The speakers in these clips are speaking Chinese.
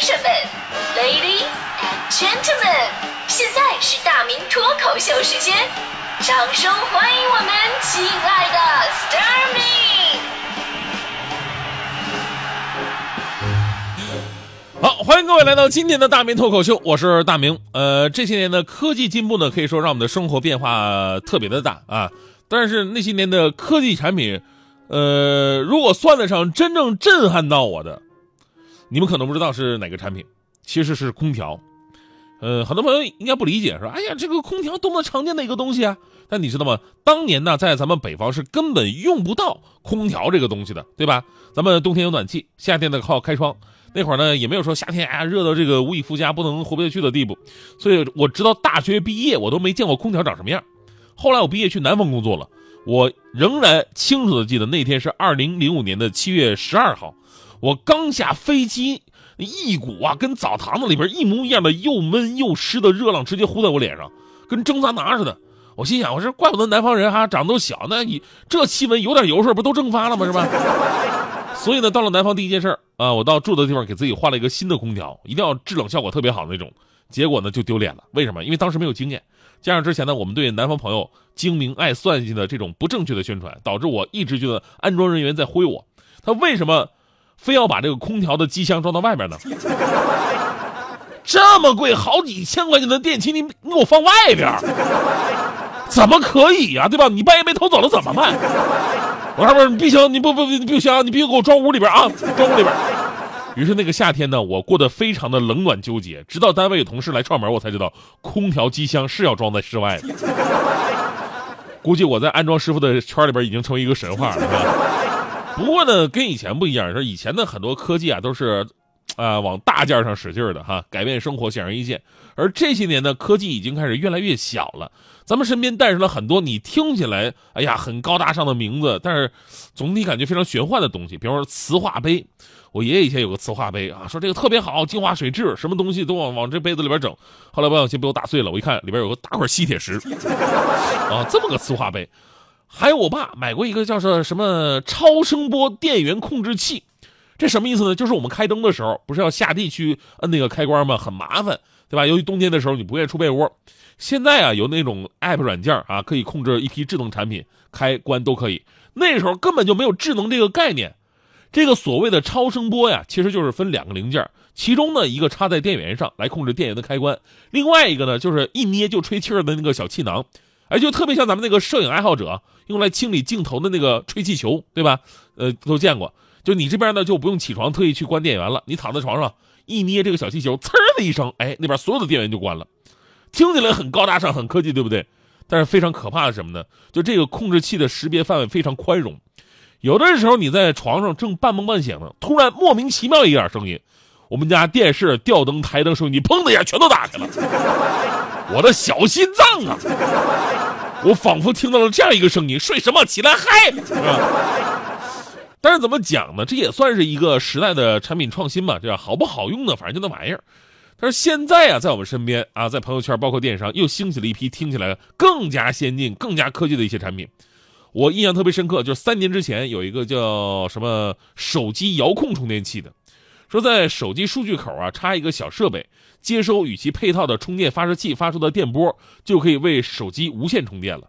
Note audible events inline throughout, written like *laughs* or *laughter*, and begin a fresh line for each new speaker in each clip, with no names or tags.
先生们，Ladies and Gentlemen，现在是大明脱口秀时间，掌声欢迎我们亲爱的 s t a r m y
好，欢迎各位来到今天的大明脱口秀，我是大明。呃，这些年的科技进步呢，可以说让我们的生活变化特别的大啊。但是那些年的科技产品，呃，如果算得上真正震撼到我的，你们可能不知道是哪个产品，其实是空调。呃，很多朋友应该不理解，说：“哎呀，这个空调多么常见的一个东西啊！”但你知道吗？当年呢，在咱们北方是根本用不到空调这个东西的，对吧？咱们冬天有暖气，夏天呢靠开窗。那会儿呢，也没有说夏天啊热到这个无以复加、不能活不下去的地步。所以我直到大学毕业，我都没见过空调长什么样。后来我毕业去南方工作了，我仍然清楚的记得那天是二零零五年的七月十二号，我刚下飞机。一股啊，跟澡堂子里边一模一样的又闷又湿的热浪直接呼在我脸上，跟蒸桑拿似的。我心想，我说怪不得南方人哈长得都小，那你这气温有点油水不都蒸发了吗？是吧？*laughs* 所以呢，到了南方第一件事啊，我到住的地方给自己换了一个新的空调，一定要制冷效果特别好的那种。结果呢就丢脸了，为什么？因为当时没有经验，加上之前呢我们对南方朋友精明爱算计的这种不正确的宣传，导致我一直觉得安装人员在挥我。他为什么？非要把这个空调的机箱装到外面呢？这么贵，好几千块钱的电器，你给我放外边，怎么可以呀？对吧？你半夜被偷走了怎么办？我说不是，你必须你不不你不行，你必须给我装屋里边啊，装屋里边。*laughs* 于是那个夏天呢，我过得非常的冷暖纠结，直到单位有同事来串门，我才知道空调机箱是要装在室外的。估计我在安装师傅的圈里边已经成为一个神话了。不过呢，跟以前不一样，说以前的很多科技啊都是，啊往大件上使劲的哈，改变生活显而易见。而这些年呢，科技已经开始越来越小了，咱们身边诞生了很多你听起来哎呀很高大上的名字，但是总体感觉非常玄幻的东西，比方说磁化杯。我爷爷以前有个磁化杯啊，说这个特别好，净化水质，什么东西都往往这杯子里边整。后来不小心被我打碎了，我一看里边有个大块吸铁石，啊，这么个磁化杯。还有我爸买过一个叫做什么超声波电源控制器，这什么意思呢？就是我们开灯的时候不是要下地去摁那个开关吗？很麻烦，对吧？由于冬天的时候你不愿意出被窝，现在啊有那种 app 软件啊，可以控制一批智能产品开关都可以。那时候根本就没有智能这个概念，这个所谓的超声波呀，其实就是分两个零件，其中呢一个插在电源上来控制电源的开关，另外一个呢就是一捏就吹气儿的那个小气囊。哎，就特别像咱们那个摄影爱好者用来清理镜头的那个吹气球，对吧？呃，都见过。就你这边呢，就不用起床特意去关电源了，你躺在床上一捏这个小气球，呲的一声，哎，那边所有的电源就关了。听起来很高大上、很科技，对不对？但是非常可怕的什么呢？就这个控制器的识别范围非常宽容，有的时候你在床上正半梦半醒呢，突然莫名其妙一点声音，我们家电视、吊灯、台灯、收音机，砰的一下全都打开了，我的小心脏啊！我仿佛听到了这样一个声音：“睡什么？起来嗨！” *laughs* 但是怎么讲呢？这也算是一个时代的产品创新嘛，对吧？好不好用呢？反正就那玩意儿。但是现在啊，在我们身边啊，在朋友圈、包括电商，又兴起了一批听起来更加先进、更加科技的一些产品。我印象特别深刻，就是三年之前有一个叫什么手机遥控充电器的，说在手机数据口啊插一个小设备。接收与其配套的充电发射器发出的电波，就可以为手机无线充电了。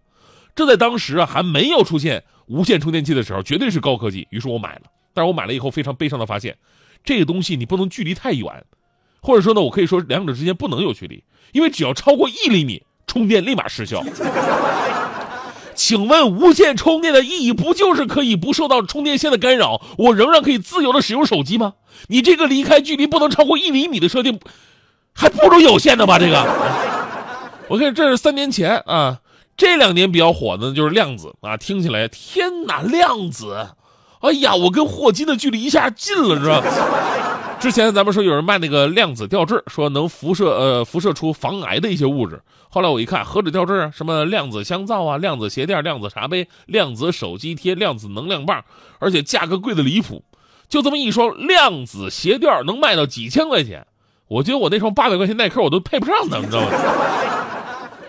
这在当时啊还没有出现无线充电器的时候，绝对是高科技。于是我买了，但是我买了以后非常悲伤的发现，这个东西你不能距离太远，或者说呢，我可以说两者之间不能有距离，因为只要超过一厘米，充电立马失效。请问无线充电的意义不就是可以不受到充电线的干扰，我仍然可以自由的使用手机吗？你这个离开距离不能超过一厘米的设定。还不如有线的吧？这个，我看这是三年前啊，这两年比较火的就是量子啊，听起来天哪，量子，哎呀，我跟霍金的距离一下近了，是吧？之前咱们说有人卖那个量子吊坠，说能辐射呃辐射出防癌的一些物质，后来我一看，何止吊坠啊，什么量子香皂啊、量子鞋垫、量子茶杯、量子手机贴、量子能量棒，而且价格贵的离谱，就这么一双量子鞋垫能卖到几千块钱。我觉得我那双八百块钱耐克我都配不上呢，你知道吗？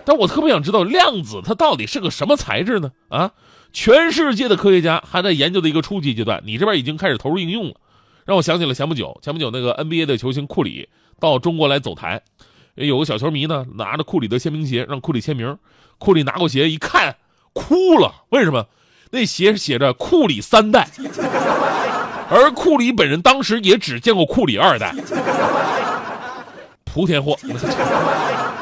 但我特别想知道量子它到底是个什么材质呢？啊，全世界的科学家还在研究的一个初级阶段，你这边已经开始投入应用了。让我想起了前不久，前不久那个 NBA 的球星库里到中国来走台，有个小球迷呢拿着库里的签名鞋让库里签名，库里拿过鞋一看哭了，为什么？那鞋写着库里三代，*laughs* 而库里本人当时也只见过库里二代，*laughs* 莆田货。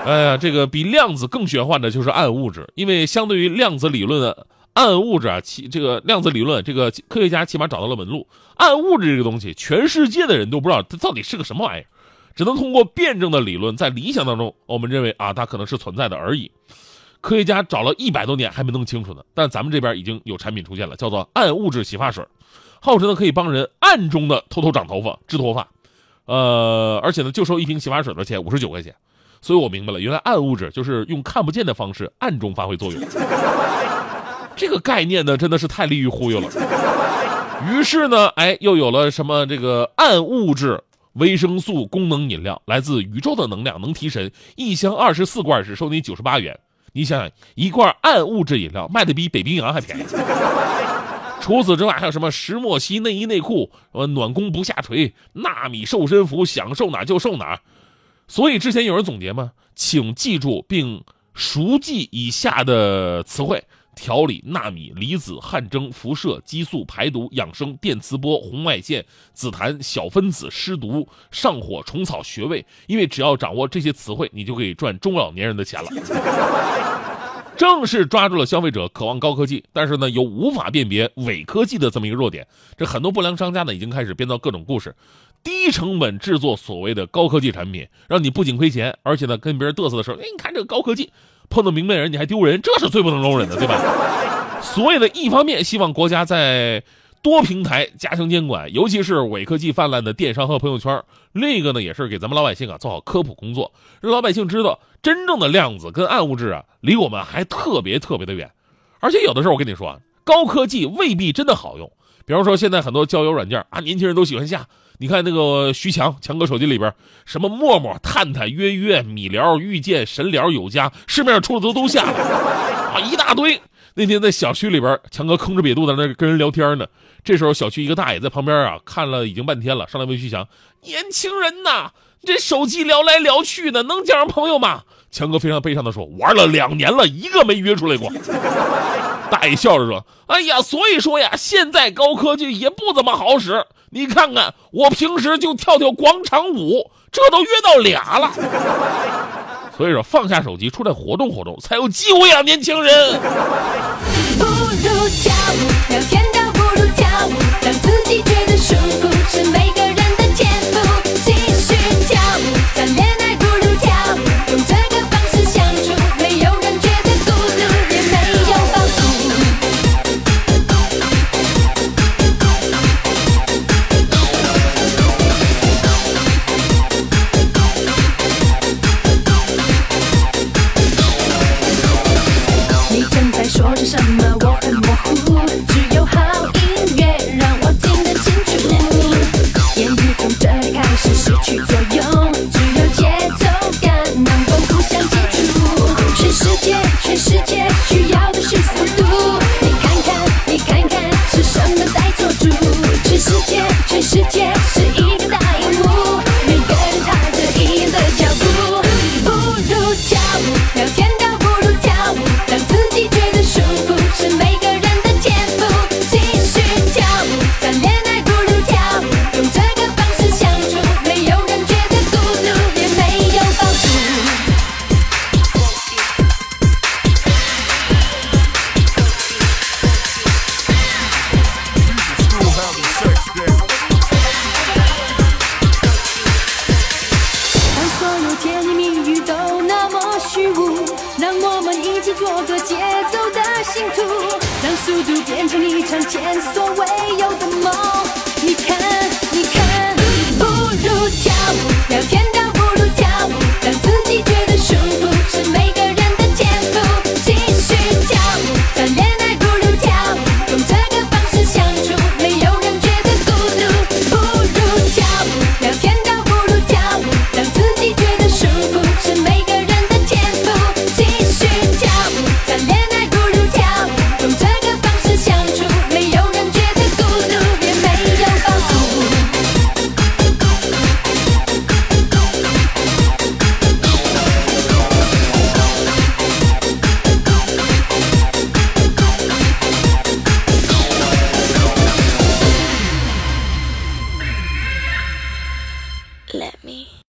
哎呀，这个比量子更玄幻的就是暗物质，因为相对于量子理论的暗物质啊，其这个量子理论，这个科学家起码找到了门路。暗物质这个东西，全世界的人都不知道它到底是个什么玩意儿，只能通过辩证的理论，在理想当中，我们认为啊，它可能是存在的而已。科学家找了一百多年还没弄清楚呢，但咱们这边已经有产品出现了，叫做暗物质洗发水，号称呢可以帮人暗中的偷偷长头发、治脱发，呃，而且呢就收一瓶洗发水的钱五十九块钱，所以我明白了，原来暗物质就是用看不见的方式暗中发挥作用，*laughs* 这个概念呢真的是太利于忽悠了。于是呢，哎，又有了什么这个暗物质维生素功能饮料，来自宇宙的能量，能提神，一箱二十四罐只收你九十八元。你想想，一罐暗物质饮料卖的比北冰洋还便宜。*laughs* 除此之外，还有什么石墨烯内衣内裤、呃暖宫不下垂、纳米瘦身服，想瘦哪就瘦哪。所以之前有人总结嘛，请记住并熟记以下的词汇。调理、纳米、离子、汗蒸、辐射、激素、排毒、养生、电磁波、红外线、紫檀、小分子、湿毒、上火、虫草、穴位。因为只要掌握这些词汇，你就可以赚中老年人的钱了。正是抓住了消费者渴望高科技，但是呢又无法辨别伪科技的这么一个弱点。这很多不良商家呢已经开始编造各种故事，低成本制作所谓的高科技产品，让你不仅亏钱，而且呢跟别人嘚瑟的时候，哎，你看这个高科技。碰到明白人你还丢人，这是最不能容忍的，对吧？*laughs* 所以呢，一方面希望国家在多平台加强监管，尤其是伪科技泛滥的电商和朋友圈；另一个呢，也是给咱们老百姓啊做好科普工作，让老百姓知道真正的量子跟暗物质啊离我们还特别特别的远。而且有的时候我跟你说啊，高科技未必真的好用。比方说现在很多交友软件啊，年轻人都喜欢下。你看那个徐强，强哥手机里边什么陌陌、探探、约约、米聊、遇见、神聊、有家，市面上出的都都下了啊，一大堆。那天在小区里边，强哥吭哧瘪肚在那跟人聊天呢。这时候小区一个大爷在旁边啊，看了已经半天了，上来问徐强：“年轻人呐，这手机聊来聊去的，能交上朋友吗？”强哥非常悲伤的说：“玩了两年了，一个没约出来过。”大爷笑着说：“哎呀，所以说呀，现在高科技也不怎么好使。你看看，我平时就跳跳广场舞，这都约到俩了。*laughs* 所以说，放下手机，出来活动活动，才有机会啊，年轻人。”不如跳舞，聊天倒不如跳舞，让自己觉得舒服，是每个人全世界，全世界。一起做个节奏的信徒，让速度变成一场前所未有的梦。你看你看，不如跳舞聊天。